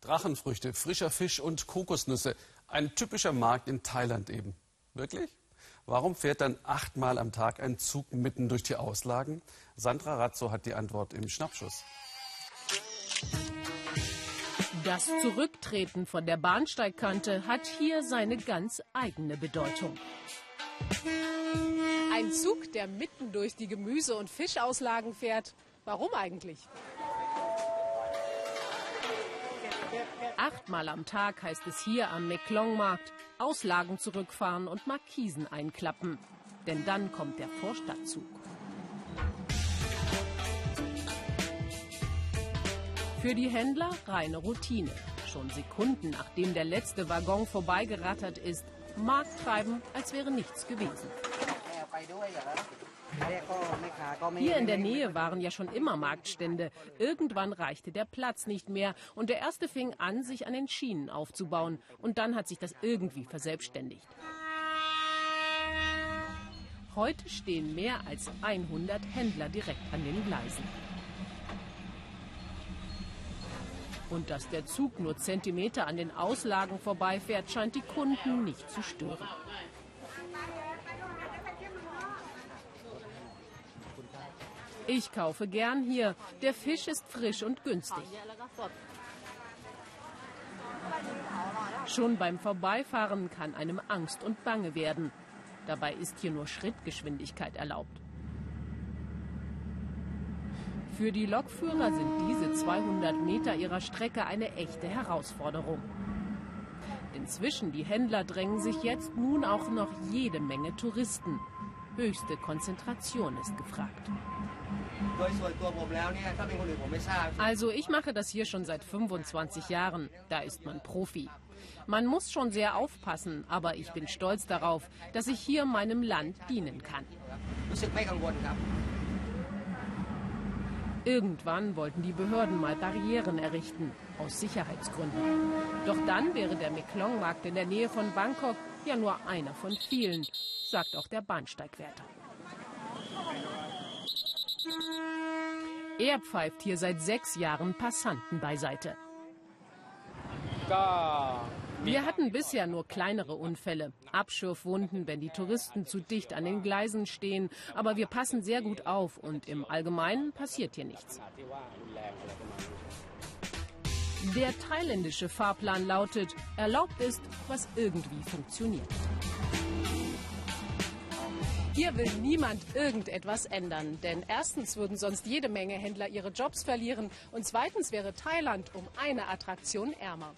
Drachenfrüchte, frischer Fisch und Kokosnüsse. Ein typischer Markt in Thailand eben. Wirklich? Warum fährt dann achtmal am Tag ein Zug mitten durch die Auslagen? Sandra Razzo hat die Antwort im Schnappschuss. Das Zurücktreten von der Bahnsteigkante hat hier seine ganz eigene Bedeutung. Ein Zug, der mitten durch die Gemüse- und Fischauslagen fährt. Warum eigentlich? Achtmal am Tag heißt es hier am Meklong-Markt, Auslagen zurückfahren und Markisen einklappen. Denn dann kommt der Vorstadtzug. Für die Händler reine Routine. Schon Sekunden nachdem der letzte Waggon vorbeigerattert ist, Markt treiben, als wäre nichts gewesen. Hier in der Nähe waren ja schon immer Marktstände. Irgendwann reichte der Platz nicht mehr und der erste fing an, sich an den Schienen aufzubauen. Und dann hat sich das irgendwie verselbstständigt. Heute stehen mehr als 100 Händler direkt an den Gleisen. Und dass der Zug nur Zentimeter an den Auslagen vorbeifährt, scheint die Kunden nicht zu stören. Ich kaufe gern hier. Der Fisch ist frisch und günstig. Schon beim Vorbeifahren kann einem Angst und Bange werden. Dabei ist hier nur Schrittgeschwindigkeit erlaubt. Für die Lokführer sind diese 200 Meter ihrer Strecke eine echte Herausforderung. Denn zwischen die Händler drängen sich jetzt nun auch noch jede Menge Touristen. Höchste Konzentration ist gefragt. Also ich mache das hier schon seit 25 Jahren. Da ist man Profi. Man muss schon sehr aufpassen, aber ich bin stolz darauf, dass ich hier meinem Land dienen kann. Irgendwann wollten die Behörden mal Barrieren errichten, aus Sicherheitsgründen. Doch dann wäre der Meklong-Markt in der Nähe von Bangkok ja nur einer von vielen, sagt auch der Bahnsteigwärter. Er pfeift hier seit sechs Jahren Passanten beiseite. Wir hatten bisher nur kleinere Unfälle, Abschürfwunden, wenn die Touristen zu dicht an den Gleisen stehen. Aber wir passen sehr gut auf und im Allgemeinen passiert hier nichts. Der thailändische Fahrplan lautet, erlaubt ist, was irgendwie funktioniert. Hier will niemand irgendetwas ändern, denn erstens würden sonst jede Menge Händler ihre Jobs verlieren und zweitens wäre Thailand um eine Attraktion ärmer.